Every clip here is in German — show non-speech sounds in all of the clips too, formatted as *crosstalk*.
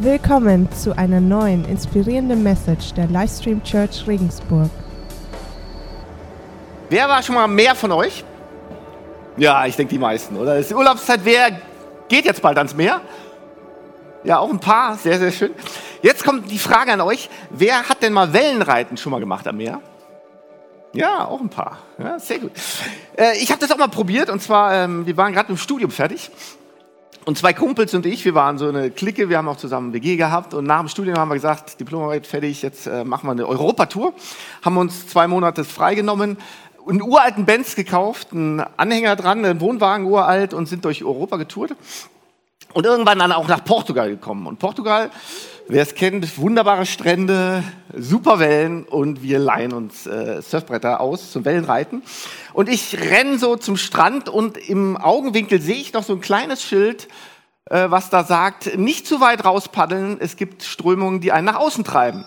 Willkommen zu einer neuen inspirierenden Message der Livestream Church Regensburg. Wer war schon mal mehr von euch? Ja, ich denke die meisten, oder? Es ist Urlaubszeit. Wer geht jetzt bald ans Meer? Ja, auch ein paar. Sehr, sehr schön. Jetzt kommt die Frage an euch. Wer hat denn mal Wellenreiten schon mal gemacht am Meer? Ja, auch ein paar. Ja, sehr gut. Äh, ich habe das auch mal probiert und zwar, ähm, wir waren gerade im Studium fertig und zwei Kumpels und ich, wir waren so eine Clique, wir haben auch zusammen WG gehabt und nach dem Studium haben wir gesagt, Diplomarbeit fertig, jetzt äh, machen wir eine Europatour. Haben uns zwei Monate freigenommen, einen uralten Benz gekauft, einen Anhänger dran, einen Wohnwagen uralt und sind durch Europa getourt. Und irgendwann dann auch nach Portugal gekommen. Und Portugal, wer es kennt, wunderbare Strände, super Wellen und wir leihen uns äh, Surfbretter aus zum Wellenreiten. Und ich renne so zum Strand und im Augenwinkel sehe ich noch so ein kleines Schild, äh, was da sagt, nicht zu weit rauspaddeln, es gibt Strömungen, die einen nach außen treiben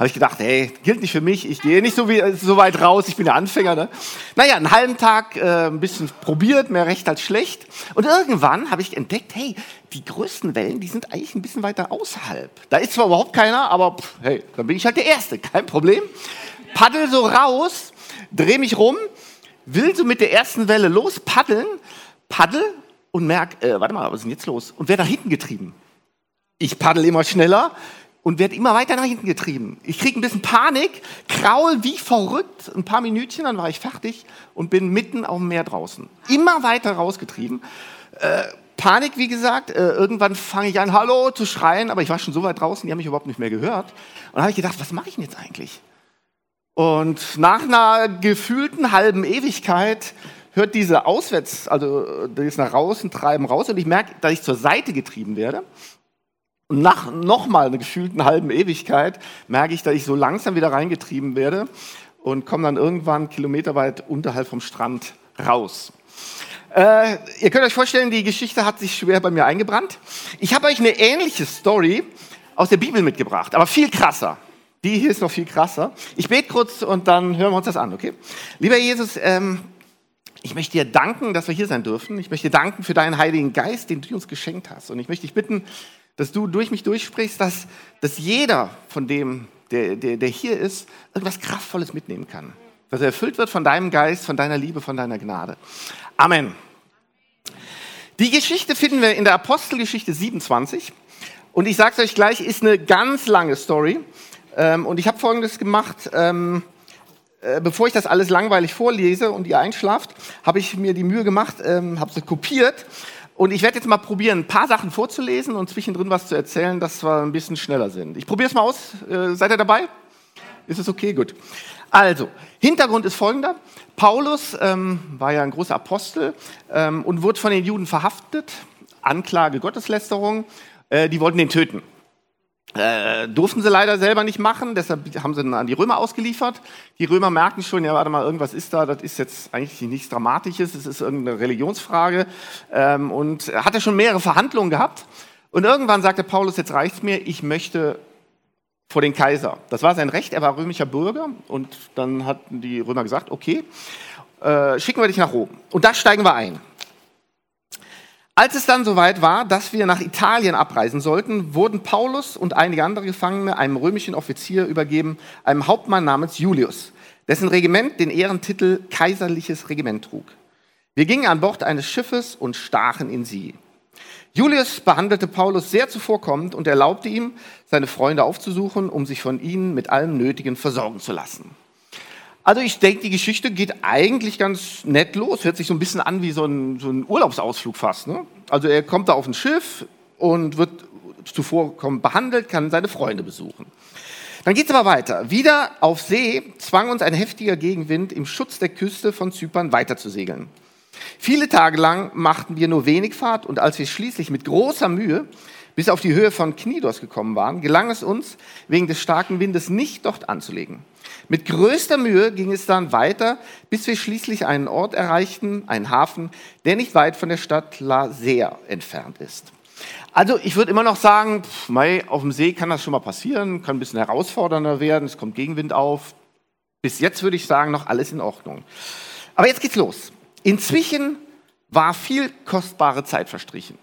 habe ich gedacht, hey, gilt nicht für mich, ich gehe nicht so, wie, so weit raus, ich bin der Anfänger. Ne? Naja, einen halben Tag äh, ein bisschen probiert, mehr recht als schlecht. Und irgendwann habe ich entdeckt, hey, die größten Wellen, die sind eigentlich ein bisschen weiter außerhalb. Da ist zwar überhaupt keiner, aber pff, hey, dann bin ich halt der Erste, *laughs* kein Problem. Paddel so raus, drehe mich rum, will so mit der ersten Welle los, paddeln, paddel und merk, äh, warte mal, was ist denn jetzt los? Und werde nach hinten getrieben. Ich paddel immer schneller, und werde immer weiter nach hinten getrieben. Ich kriege ein bisschen Panik, kraul wie verrückt, ein paar Minütchen, dann war ich fertig und bin mitten auf dem Meer draußen. Immer weiter rausgetrieben. Äh, Panik, wie gesagt, äh, irgendwann fange ich an, Hallo zu schreien, aber ich war schon so weit draußen, die haben mich überhaupt nicht mehr gehört. Und habe ich gedacht, was mache ich denn jetzt eigentlich? Und nach einer gefühlten halben Ewigkeit hört diese Auswärts, also das nach draußen treiben raus und ich merke, dass ich zur Seite getrieben werde. Und nach nochmal einer gefühlten halben Ewigkeit merke ich, dass ich so langsam wieder reingetrieben werde und komme dann irgendwann kilometerweit unterhalb vom Strand raus. Äh, ihr könnt euch vorstellen, die Geschichte hat sich schwer bei mir eingebrannt. Ich habe euch eine ähnliche Story aus der Bibel mitgebracht, aber viel krasser. Die hier ist noch viel krasser. Ich bete kurz und dann hören wir uns das an, okay? Lieber Jesus, ähm, ich möchte dir danken, dass wir hier sein dürfen. Ich möchte dir danken für deinen Heiligen Geist, den du uns geschenkt hast. Und ich möchte dich bitten, dass du durch mich durchsprichst, dass, dass jeder von dem, der, der, der hier ist, irgendwas Kraftvolles mitnehmen kann. Dass er erfüllt wird von deinem Geist, von deiner Liebe, von deiner Gnade. Amen. Die Geschichte finden wir in der Apostelgeschichte 27. Und ich sage es euch gleich, ist eine ganz lange Story. Ähm, und ich habe Folgendes gemacht. Ähm, äh, bevor ich das alles langweilig vorlese und ihr einschlaft, habe ich mir die Mühe gemacht, ähm, habe sie kopiert und ich werde jetzt mal probieren, ein paar Sachen vorzulesen und zwischendrin was zu erzählen, dass wir ein bisschen schneller sind. Ich probiere es mal aus. Äh, seid ihr dabei? Ist es okay? Gut. Also, Hintergrund ist folgender. Paulus ähm, war ja ein großer Apostel ähm, und wurde von den Juden verhaftet. Anklage Gotteslästerung. Äh, die wollten ihn töten. Äh, durften sie leider selber nicht machen, deshalb haben sie ihn an die Römer ausgeliefert. Die Römer merken schon, ja, warte mal, irgendwas ist da, das ist jetzt eigentlich nichts Dramatisches, es ist irgendeine Religionsfrage. Ähm, und er hatte schon mehrere Verhandlungen gehabt. Und irgendwann sagte Paulus, jetzt reicht's mir, ich möchte vor den Kaiser. Das war sein Recht, er war römischer Bürger. Und dann hatten die Römer gesagt, okay, äh, schicken wir dich nach Rom. Und da steigen wir ein. Als es dann soweit war, dass wir nach Italien abreisen sollten, wurden Paulus und einige andere Gefangene einem römischen Offizier übergeben, einem Hauptmann namens Julius, dessen Regiment den Ehrentitel Kaiserliches Regiment trug. Wir gingen an Bord eines Schiffes und stachen in sie. Julius behandelte Paulus sehr zuvorkommend und erlaubte ihm, seine Freunde aufzusuchen, um sich von ihnen mit allem Nötigen versorgen zu lassen. Also ich denke, die Geschichte geht eigentlich ganz nett los. Hört sich so ein bisschen an wie so ein, so ein Urlaubsausflug fast. Ne? Also er kommt da auf ein Schiff und wird zuvor behandelt, kann seine Freunde besuchen. Dann geht es aber weiter. Wieder auf See zwang uns ein heftiger Gegenwind, im Schutz der Küste von Zypern weiterzusegeln. Viele Tage lang machten wir nur wenig Fahrt und als wir schließlich mit großer Mühe bis auf die Höhe von Knidos gekommen waren, gelang es uns, wegen des starken Windes nicht dort anzulegen. Mit größter Mühe ging es dann weiter, bis wir schließlich einen Ort erreichten, einen Hafen, der nicht weit von der Stadt La Sea entfernt ist. Also ich würde immer noch sagen, pff, mei, auf dem See kann das schon mal passieren, kann ein bisschen herausfordernder werden, es kommt Gegenwind auf. Bis jetzt würde ich sagen, noch alles in Ordnung. Aber jetzt geht's los. Inzwischen war viel kostbare Zeit verstrichen.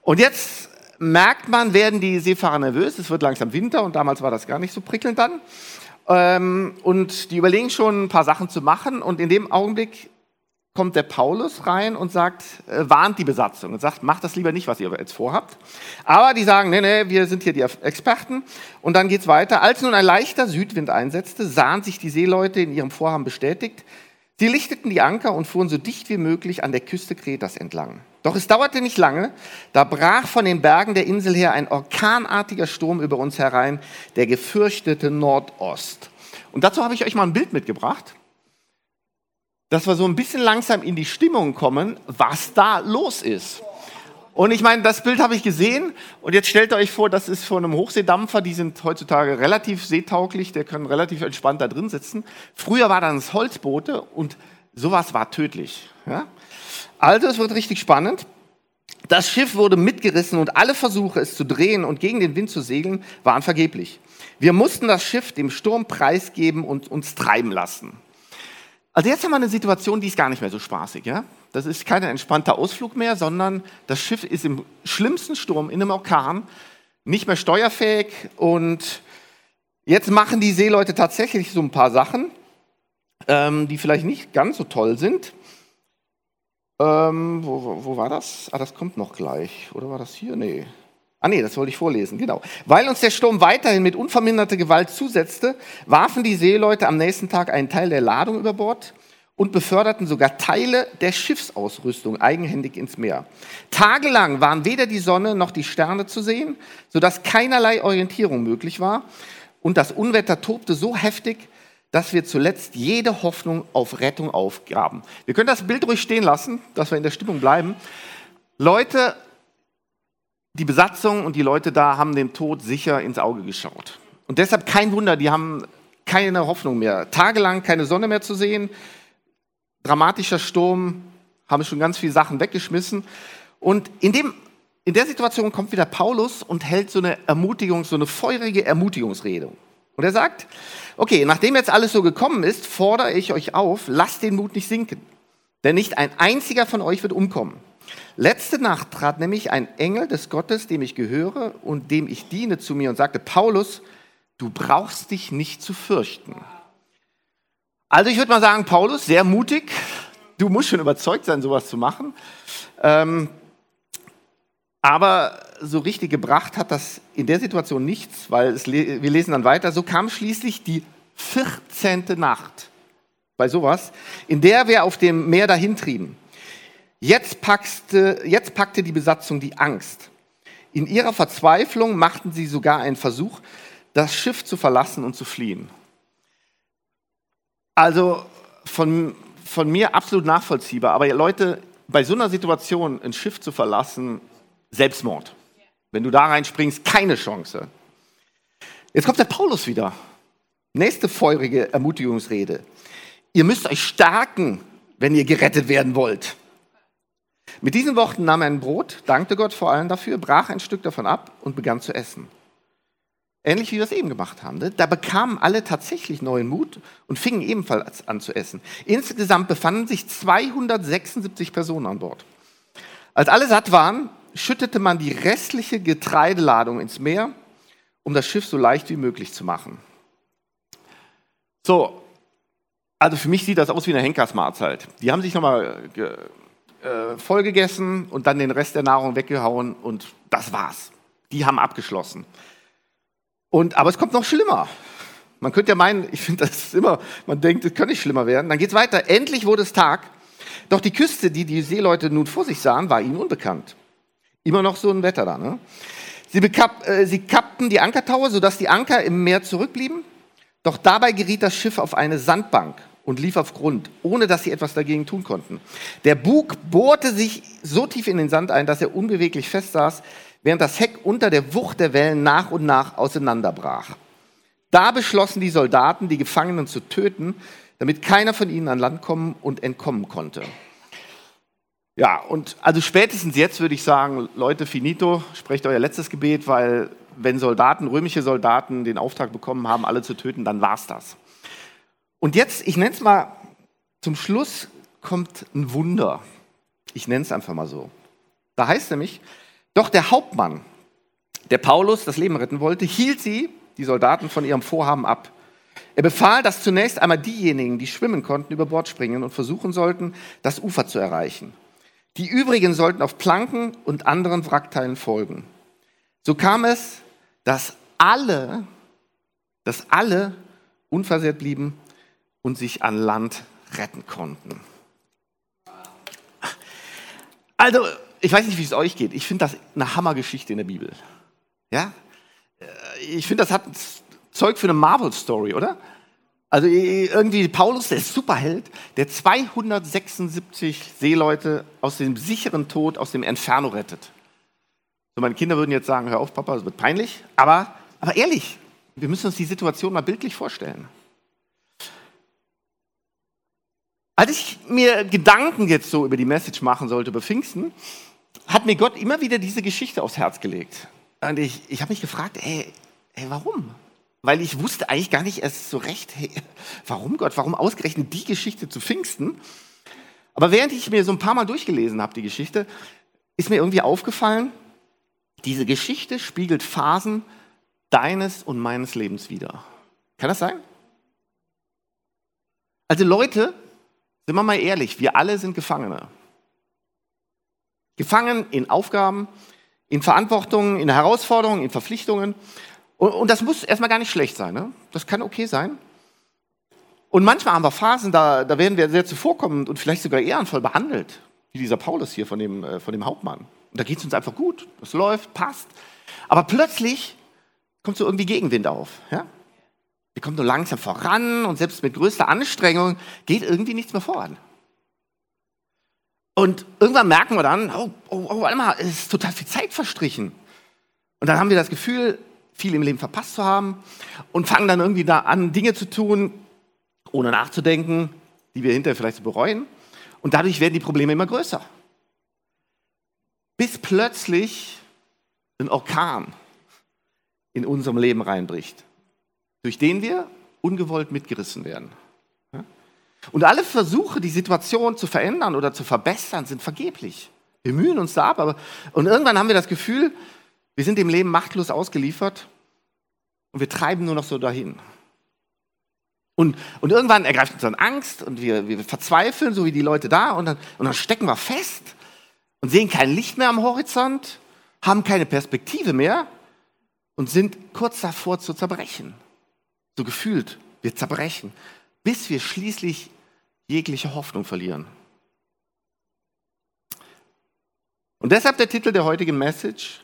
Und jetzt merkt man, werden die Seefahrer nervös. Es wird langsam Winter und damals war das gar nicht so prickelnd dann. Ähm, und die überlegen schon ein paar Sachen zu machen. Und in dem Augenblick kommt der Paulus rein und sagt, äh, warnt die Besatzung und sagt, macht das lieber nicht, was ihr jetzt vorhabt. Aber die sagen, nee, nee, wir sind hier die Experten. Und dann geht's weiter. Als nun ein leichter Südwind einsetzte, sahen sich die Seeleute in ihrem Vorhaben bestätigt. Sie lichteten die Anker und fuhren so dicht wie möglich an der Küste Kretas entlang. Doch es dauerte nicht lange, da brach von den Bergen der Insel her ein orkanartiger Sturm über uns herein, der gefürchtete Nordost. Und dazu habe ich euch mal ein Bild mitgebracht dass wir so ein bisschen langsam in die Stimmung kommen, was da los ist. Und ich meine, das Bild habe ich gesehen und jetzt stellt euch vor, das ist von einem Hochseedampfer, die sind heutzutage relativ seetauglich, der kann relativ entspannt da drin sitzen. Früher war das Holzboote und sowas war tödlich. Ja? Also es wird richtig spannend. Das Schiff wurde mitgerissen und alle Versuche, es zu drehen und gegen den Wind zu segeln, waren vergeblich. Wir mussten das Schiff dem Sturm preisgeben und uns treiben lassen. Also jetzt haben wir eine Situation, die ist gar nicht mehr so spaßig. Ja? Das ist kein entspannter Ausflug mehr, sondern das Schiff ist im schlimmsten Sturm, in einem Orkan, nicht mehr steuerfähig. Und jetzt machen die Seeleute tatsächlich so ein paar Sachen, ähm, die vielleicht nicht ganz so toll sind. Ähm, wo, wo, wo war das? Ah, das kommt noch gleich. Oder war das hier? Nee. Ah nee, das wollte ich vorlesen, genau. Weil uns der Sturm weiterhin mit unverminderter Gewalt zusetzte, warfen die Seeleute am nächsten Tag einen Teil der Ladung über Bord und beförderten sogar Teile der Schiffsausrüstung eigenhändig ins Meer. Tagelang waren weder die Sonne noch die Sterne zu sehen, sodass keinerlei Orientierung möglich war. Und das Unwetter tobte so heftig, dass wir zuletzt jede Hoffnung auf Rettung aufgaben. Wir können das Bild ruhig stehen lassen, dass wir in der Stimmung bleiben. Leute, die Besatzung und die Leute da haben dem Tod sicher ins Auge geschaut. Und deshalb kein Wunder, die haben keine Hoffnung mehr. Tagelang keine Sonne mehr zu sehen, dramatischer Sturm, haben schon ganz viele Sachen weggeschmissen. Und in, dem, in der Situation kommt wieder Paulus und hält so eine Ermutigung, so eine feurige Ermutigungsrede. Und er sagt, okay, nachdem jetzt alles so gekommen ist, fordere ich euch auf, lasst den Mut nicht sinken. Denn nicht ein einziger von euch wird umkommen. Letzte Nacht trat nämlich ein Engel des Gottes, dem ich gehöre und dem ich diene, zu mir und sagte, Paulus, du brauchst dich nicht zu fürchten. Also ich würde mal sagen, Paulus, sehr mutig. Du musst schon überzeugt sein, sowas zu machen. Ähm, aber so richtig gebracht hat das in der Situation nichts, weil es, wir lesen dann weiter, so kam schließlich die 14. Nacht bei sowas, in der wir auf dem Meer dahintrieben. Jetzt packte, jetzt packte die Besatzung die Angst. In ihrer Verzweiflung machten sie sogar einen Versuch, das Schiff zu verlassen und zu fliehen. Also von, von mir absolut nachvollziehbar. Aber Leute, bei so einer Situation ein Schiff zu verlassen, Selbstmord. Wenn du da reinspringst, keine Chance. Jetzt kommt der Paulus wieder. Nächste feurige Ermutigungsrede. Ihr müsst euch stärken, wenn ihr gerettet werden wollt. Mit diesen Worten nahm er ein Brot, dankte Gott vor allem dafür, brach ein Stück davon ab und begann zu essen. Ähnlich wie wir es eben gemacht haben. Ne? Da bekamen alle tatsächlich neuen Mut und fingen ebenfalls an zu essen. Insgesamt befanden sich 276 Personen an Bord. Als alle satt waren, schüttete man die restliche Getreideladung ins Meer, um das Schiff so leicht wie möglich zu machen. So, also für mich sieht das aus wie eine Henkersmahlzeit. Die haben sich nochmal äh, voll gegessen und dann den Rest der Nahrung weggehauen und das war's. Die haben abgeschlossen. Und, aber es kommt noch schlimmer. Man könnte ja meinen, *laughs* ich finde das immer, man denkt, es könnte nicht schlimmer werden. Dann geht's weiter. Endlich wurde es Tag. Doch die Küste, die die Seeleute nun vor sich sahen, war ihnen unbekannt. Immer noch so ein Wetter da. Ne? Sie, bekapp, äh, sie kappten die Ankertaue, sodass die Anker im Meer zurückblieben. Doch dabei geriet das Schiff auf eine Sandbank und lief auf Grund, ohne dass sie etwas dagegen tun konnten. Der Bug bohrte sich so tief in den Sand ein, dass er unbeweglich festsaß, während das Heck unter der Wucht der Wellen nach und nach auseinanderbrach. Da beschlossen die Soldaten, die Gefangenen zu töten, damit keiner von ihnen an Land kommen und entkommen konnte. Ja, und also spätestens jetzt würde ich sagen, Leute, finito, sprecht euer letztes Gebet, weil wenn Soldaten, römische Soldaten den Auftrag bekommen haben, alle zu töten, dann war's das. Und jetzt, ich nenne es mal, zum Schluss kommt ein Wunder. Ich nenne es einfach mal so. Da heißt nämlich, doch der Hauptmann, der Paulus das Leben retten wollte, hielt sie, die Soldaten, von ihrem Vorhaben ab. Er befahl, dass zunächst einmal diejenigen, die schwimmen konnten, über Bord springen und versuchen sollten, das Ufer zu erreichen. Die übrigen sollten auf Planken und anderen Wrackteilen folgen. So kam es, dass alle, dass alle unversehrt blieben und sich an Land retten konnten. Also, ich weiß nicht, wie es euch geht. Ich finde das eine Hammergeschichte in der Bibel. Ja? Ich finde, das hat Zeug für eine Marvel-Story, oder? Also irgendwie Paulus, der Superheld, der 276 Seeleute aus dem sicheren Tod, aus dem Inferno rettet. So, meine Kinder würden jetzt sagen, hör auf, Papa, das wird peinlich. Aber, aber ehrlich, wir müssen uns die Situation mal bildlich vorstellen. Als ich mir Gedanken jetzt so über die Message machen sollte über Pfingsten, hat mir Gott immer wieder diese Geschichte aufs Herz gelegt. Und ich, ich habe mich gefragt, ey, ey, warum? weil ich wusste eigentlich gar nicht erst so recht, hey, warum Gott, warum ausgerechnet die Geschichte zu Pfingsten? Aber während ich mir so ein paar Mal durchgelesen habe, die Geschichte, ist mir irgendwie aufgefallen, diese Geschichte spiegelt Phasen deines und meines Lebens wider. Kann das sein? Also Leute, sind wir mal ehrlich, wir alle sind Gefangene. Gefangen in Aufgaben, in Verantwortungen, in Herausforderungen, in Verpflichtungen. Und, und das muss erstmal gar nicht schlecht sein. Ne? Das kann okay sein. Und manchmal haben wir Phasen, da, da werden wir sehr zuvorkommend und vielleicht sogar ehrenvoll behandelt, wie dieser Paulus hier von dem, äh, von dem Hauptmann. Und da geht es uns einfach gut, das läuft, passt. Aber plötzlich kommt so irgendwie Gegenwind auf. Ja? Wir kommen so langsam voran und selbst mit größter Anstrengung geht irgendwie nichts mehr voran. Und irgendwann merken wir dann, oh, oh, oh, warte es ist total viel Zeit verstrichen. Und dann haben wir das Gefühl, viel im Leben verpasst zu haben und fangen dann irgendwie da an, Dinge zu tun, ohne nachzudenken, die wir hinterher vielleicht bereuen. Und dadurch werden die Probleme immer größer. Bis plötzlich ein Orkan in unserem Leben reinbricht, durch den wir ungewollt mitgerissen werden. Und alle Versuche, die Situation zu verändern oder zu verbessern, sind vergeblich. Wir mühen uns da ab, aber und irgendwann haben wir das Gefühl, wir sind dem Leben machtlos ausgeliefert und wir treiben nur noch so dahin. Und, und irgendwann ergreift uns dann Angst und wir, wir verzweifeln, so wie die Leute da, und dann, und dann stecken wir fest und sehen kein Licht mehr am Horizont, haben keine Perspektive mehr und sind kurz davor zu zerbrechen. So gefühlt, wir zerbrechen, bis wir schließlich jegliche Hoffnung verlieren. Und deshalb der Titel der heutigen Message,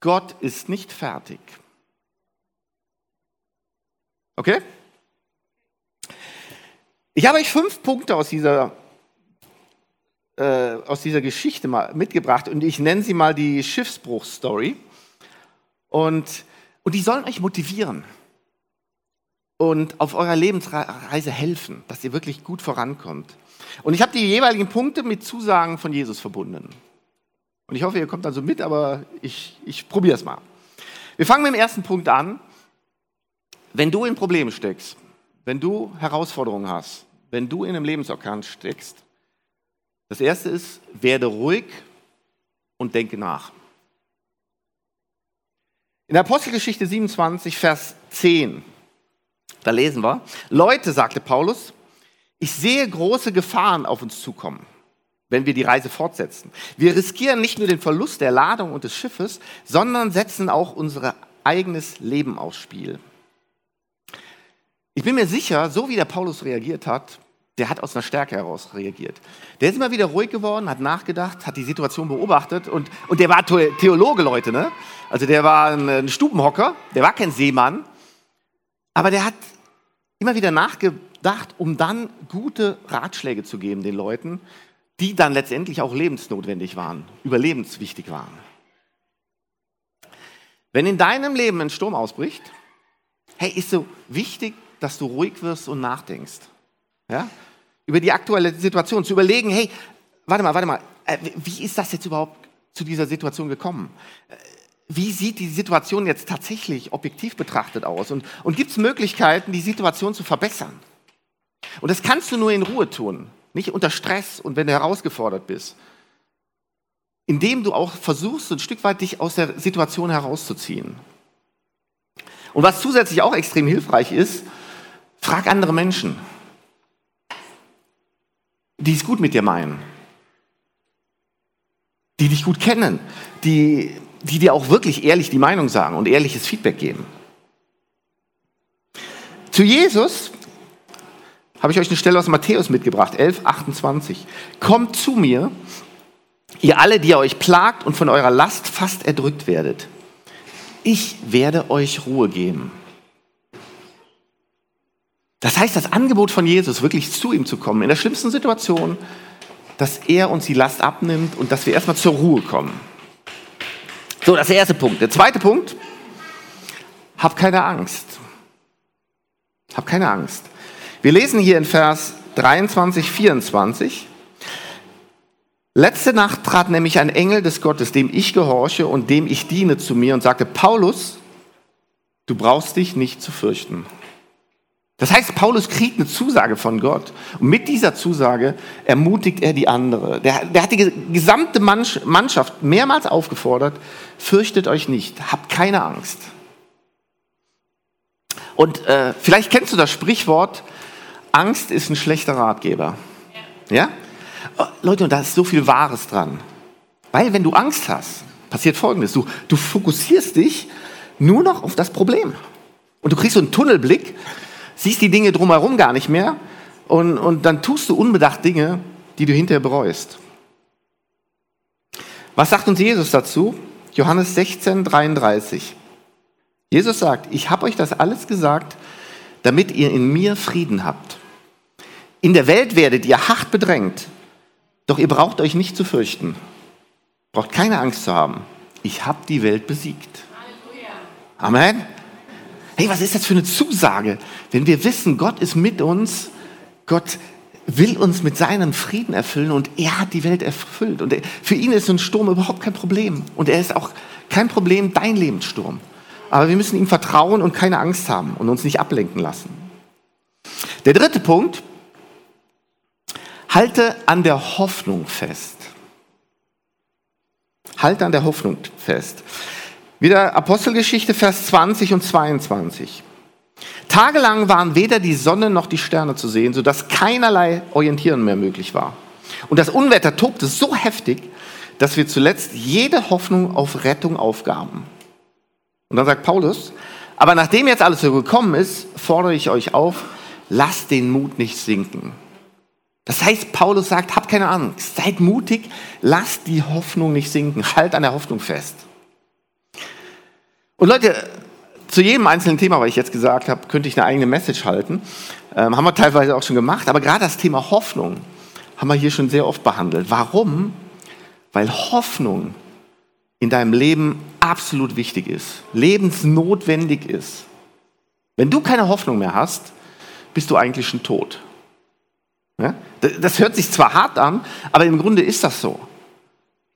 Gott ist nicht fertig. Okay? Ich habe euch fünf Punkte aus dieser, äh, aus dieser Geschichte mal mitgebracht und ich nenne sie mal die Schiffsbruch-Story. Und, und die sollen euch motivieren und auf eurer Lebensreise helfen, dass ihr wirklich gut vorankommt. Und ich habe die jeweiligen Punkte mit Zusagen von Jesus verbunden. Und ich hoffe, ihr kommt also mit, aber ich, ich probiere es mal. Wir fangen mit dem ersten Punkt an. Wenn du in Problemen steckst, wenn du Herausforderungen hast, wenn du in einem Lebensorkan steckst, das erste ist, werde ruhig und denke nach. In der Apostelgeschichte 27, Vers 10, da lesen wir, Leute, sagte Paulus, ich sehe große Gefahren auf uns zukommen wenn wir die Reise fortsetzen. Wir riskieren nicht nur den Verlust der Ladung und des Schiffes, sondern setzen auch unser eigenes Leben aufs Spiel. Ich bin mir sicher, so wie der Paulus reagiert hat, der hat aus einer Stärke heraus reagiert. Der ist immer wieder ruhig geworden, hat nachgedacht, hat die Situation beobachtet und, und der war Theologe, Leute, ne? Also der war ein Stubenhocker, der war kein Seemann, aber der hat immer wieder nachgedacht, um dann gute Ratschläge zu geben den Leuten, die dann letztendlich auch lebensnotwendig waren, überlebenswichtig waren. Wenn in deinem Leben ein Sturm ausbricht, hey, ist so wichtig, dass du ruhig wirst und nachdenkst. Ja? Über die aktuelle Situation, zu überlegen, hey, warte mal, warte mal, äh, wie ist das jetzt überhaupt zu dieser Situation gekommen? Wie sieht die Situation jetzt tatsächlich objektiv betrachtet aus? Und, und gibt es Möglichkeiten, die Situation zu verbessern? Und das kannst du nur in Ruhe tun. Nicht unter Stress und wenn du herausgefordert bist. indem du auch versuchst, ein Stück weit dich aus der Situation herauszuziehen. Und was zusätzlich auch extrem hilfreich ist, frag andere Menschen, die es gut mit dir meinen, die dich gut kennen, die, die dir auch wirklich ehrlich die Meinung sagen und ehrliches Feedback geben. Zu Jesus habe ich euch eine Stelle aus Matthäus mitgebracht, 11, 28. Kommt zu mir, ihr alle, die ihr euch plagt und von eurer Last fast erdrückt werdet. Ich werde euch Ruhe geben. Das heißt, das Angebot von Jesus, wirklich zu ihm zu kommen, in der schlimmsten Situation, dass er uns die Last abnimmt und dass wir erstmal zur Ruhe kommen. So, das ist der erste Punkt. Der zweite Punkt, hab keine Angst. Hab keine Angst. Wir lesen hier in Vers 23, 24. Letzte Nacht trat nämlich ein Engel des Gottes, dem ich gehorche und dem ich diene, zu mir und sagte, Paulus, du brauchst dich nicht zu fürchten. Das heißt, Paulus kriegt eine Zusage von Gott. Und mit dieser Zusage ermutigt er die andere. Der, der hat die gesamte Mannschaft mehrmals aufgefordert, fürchtet euch nicht, habt keine Angst. Und äh, vielleicht kennst du das Sprichwort, Angst ist ein schlechter Ratgeber. Ja? Oh, Leute, und da ist so viel Wahres dran. Weil wenn du Angst hast, passiert Folgendes. Du, du fokussierst dich nur noch auf das Problem. Und du kriegst so einen Tunnelblick, siehst die Dinge drumherum gar nicht mehr und, und dann tust du unbedacht Dinge, die du hinterher bereust. Was sagt uns Jesus dazu? Johannes 16, 33. Jesus sagt, ich habe euch das alles gesagt, damit ihr in mir Frieden habt. In der Welt werdet ihr hart bedrängt, doch ihr braucht euch nicht zu fürchten. Braucht keine Angst zu haben. Ich habe die Welt besiegt. Amen. Hey, was ist das für eine Zusage? Wenn wir wissen, Gott ist mit uns, Gott will uns mit seinem Frieden erfüllen und er hat die Welt erfüllt. Und für ihn ist ein Sturm überhaupt kein Problem. Und er ist auch kein Problem, dein Lebenssturm. Aber wir müssen ihm vertrauen und keine Angst haben und uns nicht ablenken lassen. Der dritte Punkt, halte an der Hoffnung fest. Halte an der Hoffnung fest. Wieder Apostelgeschichte, Vers 20 und 22. Tagelang waren weder die Sonne noch die Sterne zu sehen, sodass keinerlei Orientieren mehr möglich war. Und das Unwetter tobte so heftig, dass wir zuletzt jede Hoffnung auf Rettung aufgaben. Und dann sagt Paulus, aber nachdem jetzt alles so gekommen ist, fordere ich euch auf, lasst den Mut nicht sinken. Das heißt, Paulus sagt, habt keine Angst, seid mutig, lasst die Hoffnung nicht sinken, halt an der Hoffnung fest. Und Leute, zu jedem einzelnen Thema, was ich jetzt gesagt habe, könnte ich eine eigene Message halten. Ähm, haben wir teilweise auch schon gemacht, aber gerade das Thema Hoffnung haben wir hier schon sehr oft behandelt. Warum? Weil Hoffnung in deinem Leben absolut wichtig ist, lebensnotwendig ist. Wenn du keine Hoffnung mehr hast, bist du eigentlich schon tot. Ja? Das hört sich zwar hart an, aber im Grunde ist das so.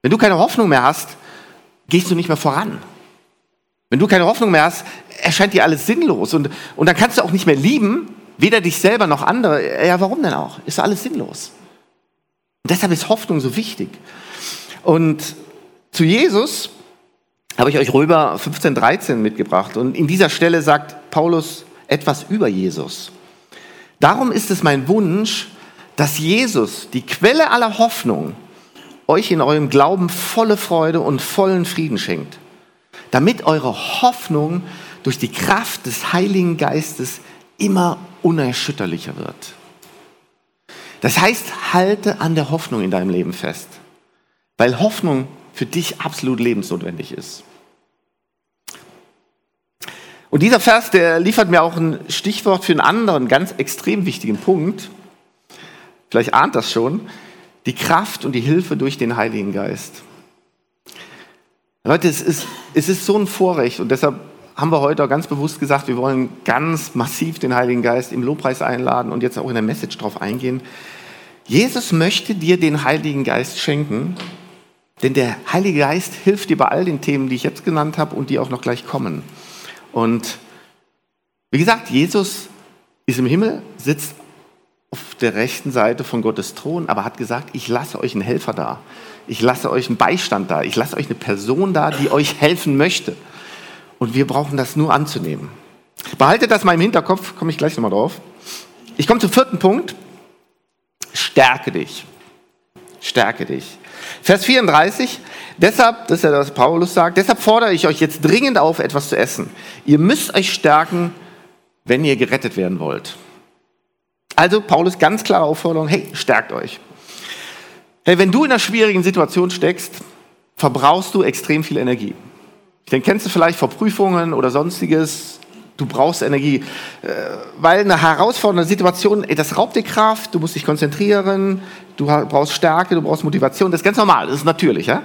Wenn du keine Hoffnung mehr hast, gehst du nicht mehr voran. Wenn du keine Hoffnung mehr hast, erscheint dir alles sinnlos. Und, und dann kannst du auch nicht mehr lieben, weder dich selber noch andere. Ja, warum denn auch? Ist alles sinnlos. Und deshalb ist Hoffnung so wichtig. Und zu Jesus habe ich euch Römer 15, 13 mitgebracht. Und in dieser Stelle sagt Paulus etwas über Jesus. Darum ist es mein Wunsch, dass Jesus, die Quelle aller Hoffnung, euch in eurem Glauben volle Freude und vollen Frieden schenkt, damit eure Hoffnung durch die Kraft des Heiligen Geistes immer unerschütterlicher wird. Das heißt, halte an der Hoffnung in deinem Leben fest, weil Hoffnung für dich absolut lebensnotwendig ist. Und dieser Vers, der liefert mir auch ein Stichwort für einen anderen ganz extrem wichtigen Punkt. Vielleicht ahnt das schon. Die Kraft und die Hilfe durch den Heiligen Geist. Leute, es ist, es ist so ein Vorrecht und deshalb haben wir heute auch ganz bewusst gesagt, wir wollen ganz massiv den Heiligen Geist im Lobpreis einladen und jetzt auch in der Message drauf eingehen. Jesus möchte dir den Heiligen Geist schenken, denn der Heilige Geist hilft dir bei all den Themen, die ich jetzt genannt habe und die auch noch gleich kommen. Und wie gesagt, Jesus ist im Himmel, sitzt auf der rechten Seite von Gottes Thron, aber hat gesagt, ich lasse euch einen Helfer da. Ich lasse euch einen Beistand da. Ich lasse euch eine Person da, die euch helfen möchte. Und wir brauchen das nur anzunehmen. Behaltet das mal im Hinterkopf, komme ich gleich nochmal drauf. Ich komme zum vierten Punkt. Stärke dich. Stärke dich. Vers 34. Deshalb, das ist ja das, was Paulus sagt, deshalb fordere ich euch jetzt dringend auf, etwas zu essen. Ihr müsst euch stärken, wenn ihr gerettet werden wollt. Also Paulus ganz klare Aufforderung, hey, stärkt euch. Hey, wenn du in einer schwierigen Situation steckst, verbrauchst du extrem viel Energie. Den kennst du vielleicht vor Prüfungen oder sonstiges. Du brauchst Energie, äh, weil eine herausfordernde Situation, das raubt dir Kraft, du musst dich konzentrieren, du brauchst Stärke, du brauchst Motivation. Das ist ganz normal, das ist natürlich. Ja?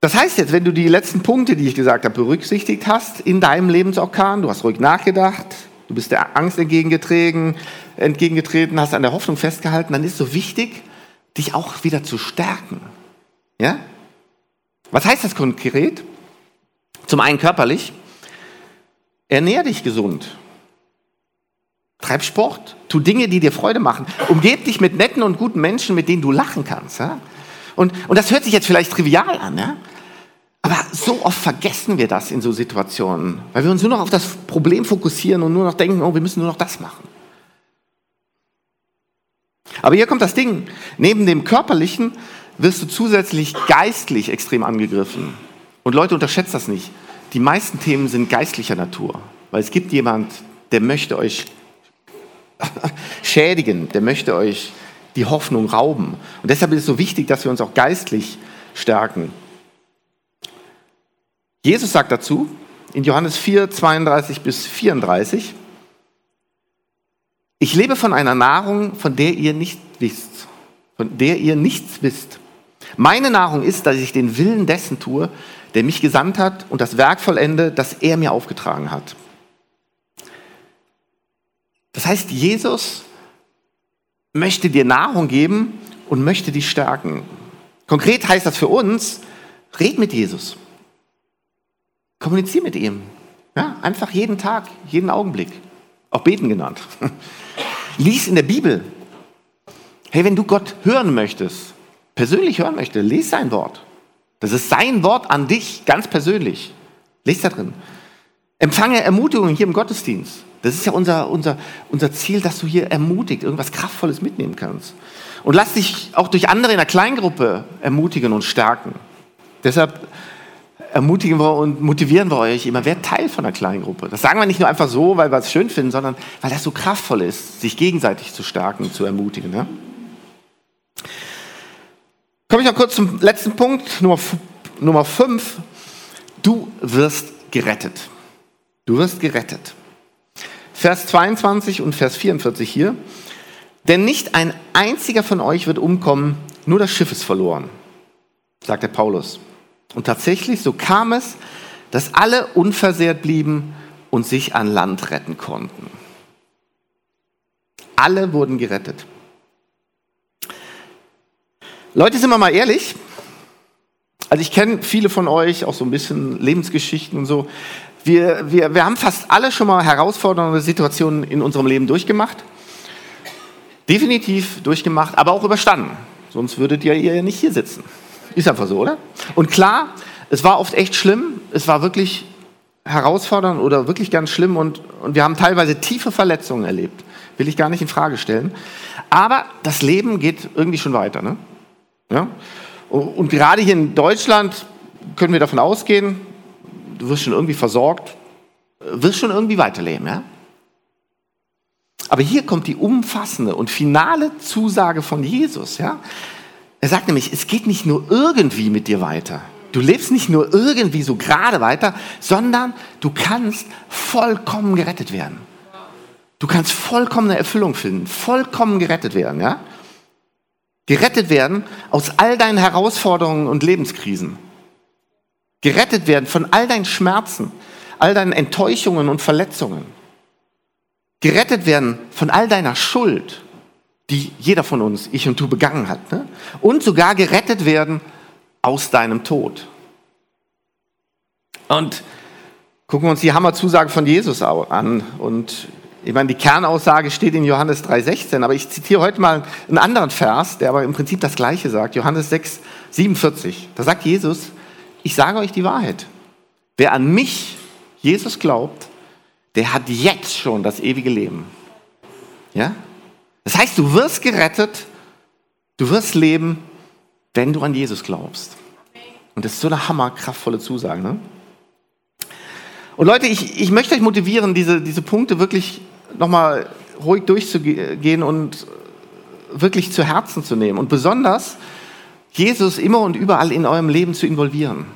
Das heißt jetzt, wenn du die letzten Punkte, die ich gesagt habe, berücksichtigt hast in deinem Lebensorkan, du hast ruhig nachgedacht, du bist der Angst entgegengetreten, entgegengetreten, hast an der Hoffnung festgehalten, dann ist so wichtig, dich auch wieder zu stärken. Ja? Was heißt das konkret? Zum einen körperlich. Ernähr dich gesund. Treib Sport. Tu Dinge, die dir Freude machen. Umgeb dich mit netten und guten Menschen, mit denen du lachen kannst. Ja? Und, und das hört sich jetzt vielleicht trivial an, ja? aber so oft vergessen wir das in so Situationen, weil wir uns nur noch auf das Problem fokussieren und nur noch denken, oh, wir müssen nur noch das machen. Aber hier kommt das Ding. Neben dem körperlichen wirst du zusätzlich geistlich extrem angegriffen. Und Leute, unterschätzt das nicht. Die meisten Themen sind geistlicher Natur, weil es gibt jemand, der möchte euch *laughs* schädigen, der möchte euch die Hoffnung rauben. Und deshalb ist es so wichtig, dass wir uns auch geistlich stärken. Jesus sagt dazu in Johannes 4, 32 bis 34, ich lebe von einer Nahrung, von der ihr nicht wisst, von der ihr nichts wisst. Meine Nahrung ist, dass ich den Willen dessen tue, der mich gesandt hat und das Werk vollende, das er mir aufgetragen hat. Das heißt, Jesus möchte dir Nahrung geben und möchte dich stärken. Konkret heißt das für uns, red mit Jesus. Kommunizier mit ihm. Ja, einfach jeden Tag, jeden Augenblick. Auch beten genannt. Lies in der Bibel. Hey, wenn du Gott hören möchtest, persönlich hören möchtest, lies sein Wort. Das ist sein Wort an dich, ganz persönlich. Lies da drin. Empfange Ermutigung hier im Gottesdienst. Das ist ja unser, unser, unser Ziel, dass du hier ermutigt, irgendwas Kraftvolles mitnehmen kannst. Und lass dich auch durch andere in der Kleingruppe ermutigen und stärken. Deshalb ermutigen wir und motivieren wir euch immer, wer Teil von einer Kleingruppe. Das sagen wir nicht nur einfach so, weil wir es schön finden, sondern weil das so kraftvoll ist, sich gegenseitig zu stärken, zu ermutigen. Ja? Komme ich noch kurz zum letzten Punkt, Nummer, Nummer 5. Du wirst gerettet. Du wirst gerettet. Vers 22 und Vers 44 hier. Denn nicht ein einziger von euch wird umkommen, nur das Schiff ist verloren, sagt der Paulus. Und tatsächlich, so kam es, dass alle unversehrt blieben und sich an Land retten konnten. Alle wurden gerettet. Leute, sind wir mal ehrlich. Also ich kenne viele von euch, auch so ein bisschen Lebensgeschichten und so. Wir, wir, wir haben fast alle schon mal herausfordernde Situationen in unserem Leben durchgemacht. Definitiv durchgemacht, aber auch überstanden. Sonst würdet ihr ja nicht hier sitzen. Ist einfach so, oder? Und klar, es war oft echt schlimm. Es war wirklich herausfordernd oder wirklich ganz schlimm und, und wir haben teilweise tiefe Verletzungen erlebt. Will ich gar nicht in Frage stellen. Aber das Leben geht irgendwie schon weiter. Ne? Ja? Und gerade hier in Deutschland können wir davon ausgehen, du wirst schon irgendwie versorgt, wirst schon irgendwie weiterleben. Ja? Aber hier kommt die umfassende und finale Zusage von Jesus. Ja? Er sagt nämlich, es geht nicht nur irgendwie mit dir weiter. Du lebst nicht nur irgendwie so gerade weiter, sondern du kannst vollkommen gerettet werden. Du kannst vollkommene Erfüllung finden, vollkommen gerettet werden. Ja? Gerettet werden aus all deinen Herausforderungen und Lebenskrisen. Gerettet werden von all deinen Schmerzen, all deinen Enttäuschungen und Verletzungen. Gerettet werden von all deiner Schuld, die jeder von uns, ich und du, begangen hat. Ne? Und sogar gerettet werden aus deinem Tod. Und gucken wir uns die Hammerzusage von Jesus an. Und Ich meine, die Kernaussage steht in Johannes 3,16, aber ich zitiere heute mal einen anderen Vers, der aber im Prinzip das Gleiche sagt. Johannes 6, 47. Da sagt Jesus, ich sage euch die Wahrheit. Wer an mich, Jesus, glaubt, der hat jetzt schon das ewige Leben. Ja? Das heißt, du wirst gerettet, du wirst leben, wenn du an Jesus glaubst. Und das ist so eine hammerkraftvolle Zusage. Ne? Und Leute, ich, ich möchte euch motivieren, diese, diese Punkte wirklich nochmal ruhig durchzugehen und wirklich zu Herzen zu nehmen. Und besonders Jesus immer und überall in eurem Leben zu involvieren.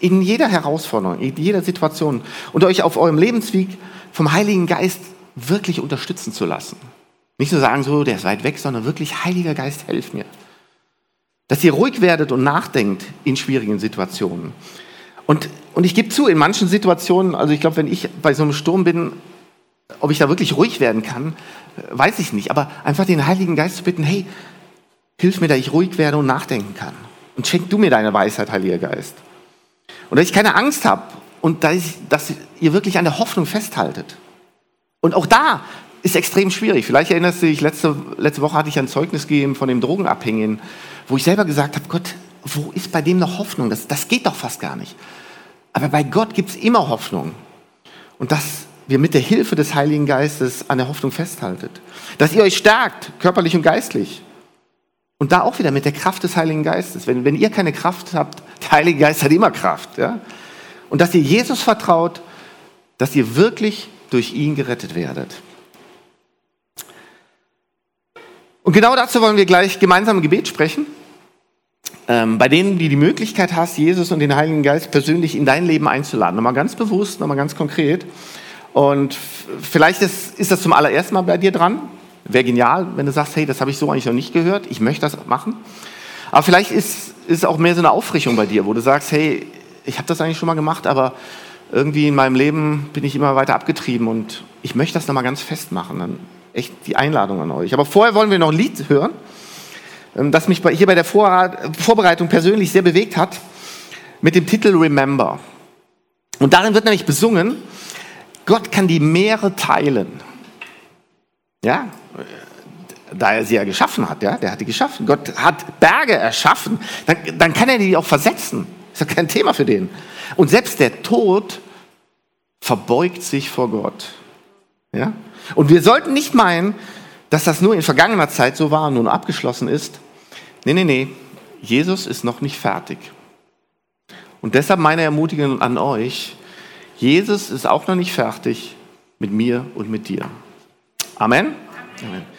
In jeder Herausforderung, in jeder Situation. Und euch auf eurem Lebensweg vom Heiligen Geist wirklich unterstützen zu lassen. Nicht nur sagen, so, der ist weit weg, sondern wirklich, Heiliger Geist, helf mir. Dass ihr ruhig werdet und nachdenkt in schwierigen Situationen. Und, und ich gebe zu, in manchen Situationen, also ich glaube, wenn ich bei so einem Sturm bin, ob ich da wirklich ruhig werden kann, weiß ich nicht. Aber einfach den Heiligen Geist zu bitten, hey, hilf mir, dass ich ruhig werde und nachdenken kann. Und schenk du mir deine Weisheit, Heiliger Geist. Und dass ich keine Angst habe und dass, ich, dass ihr wirklich an der Hoffnung festhaltet. Und auch da ist extrem schwierig. Vielleicht erinnerst du dich, letzte, letzte Woche hatte ich ein Zeugnis gegeben von dem Drogenabhängigen, wo ich selber gesagt habe, Gott, wo ist bei dem noch Hoffnung? Das, das geht doch fast gar nicht. Aber bei Gott gibt es immer Hoffnung. Und dass wir mit der Hilfe des Heiligen Geistes an der Hoffnung festhaltet. Dass ihr euch stärkt, körperlich und geistlich. Und da auch wieder mit der Kraft des Heiligen Geistes. Wenn, wenn ihr keine Kraft habt, der Heilige Geist hat immer Kraft. Ja? Und dass ihr Jesus vertraut, dass ihr wirklich durch ihn gerettet werdet. Und genau dazu wollen wir gleich gemeinsam im Gebet sprechen. Ähm, bei denen, die die Möglichkeit hast, Jesus und den Heiligen Geist persönlich in dein Leben einzuladen. Nochmal ganz bewusst, nochmal ganz konkret. Und vielleicht ist, ist das zum allerersten Mal bei dir dran. Wäre genial, wenn du sagst, hey, das habe ich so eigentlich noch nicht gehört, ich möchte das machen. Aber vielleicht ist es auch mehr so eine Aufrichtung bei dir, wo du sagst, hey, ich habe das eigentlich schon mal gemacht, aber irgendwie in meinem Leben bin ich immer weiter abgetrieben und ich möchte das nochmal ganz festmachen. Dann echt die Einladung an euch. Aber vorher wollen wir noch ein Lied hören. Ähm, das mich hier bei der Vorbereitung persönlich sehr bewegt hat, mit dem Titel Remember. Und darin wird nämlich besungen, Gott kann die Meere teilen. Ja, da er sie ja geschaffen hat, ja, der hat die geschaffen. Gott hat Berge erschaffen, dann, dann kann er die auch versetzen. Ist ja kein Thema für den. Und selbst der Tod verbeugt sich vor Gott. Ja? Und wir sollten nicht meinen, dass das nur in vergangener Zeit so war und nun abgeschlossen ist. Nee, nee, nee. Jesus ist noch nicht fertig. Und deshalb meine Ermutigung an euch, Jesus ist auch noch nicht fertig mit mir und mit dir. Amen. Amen.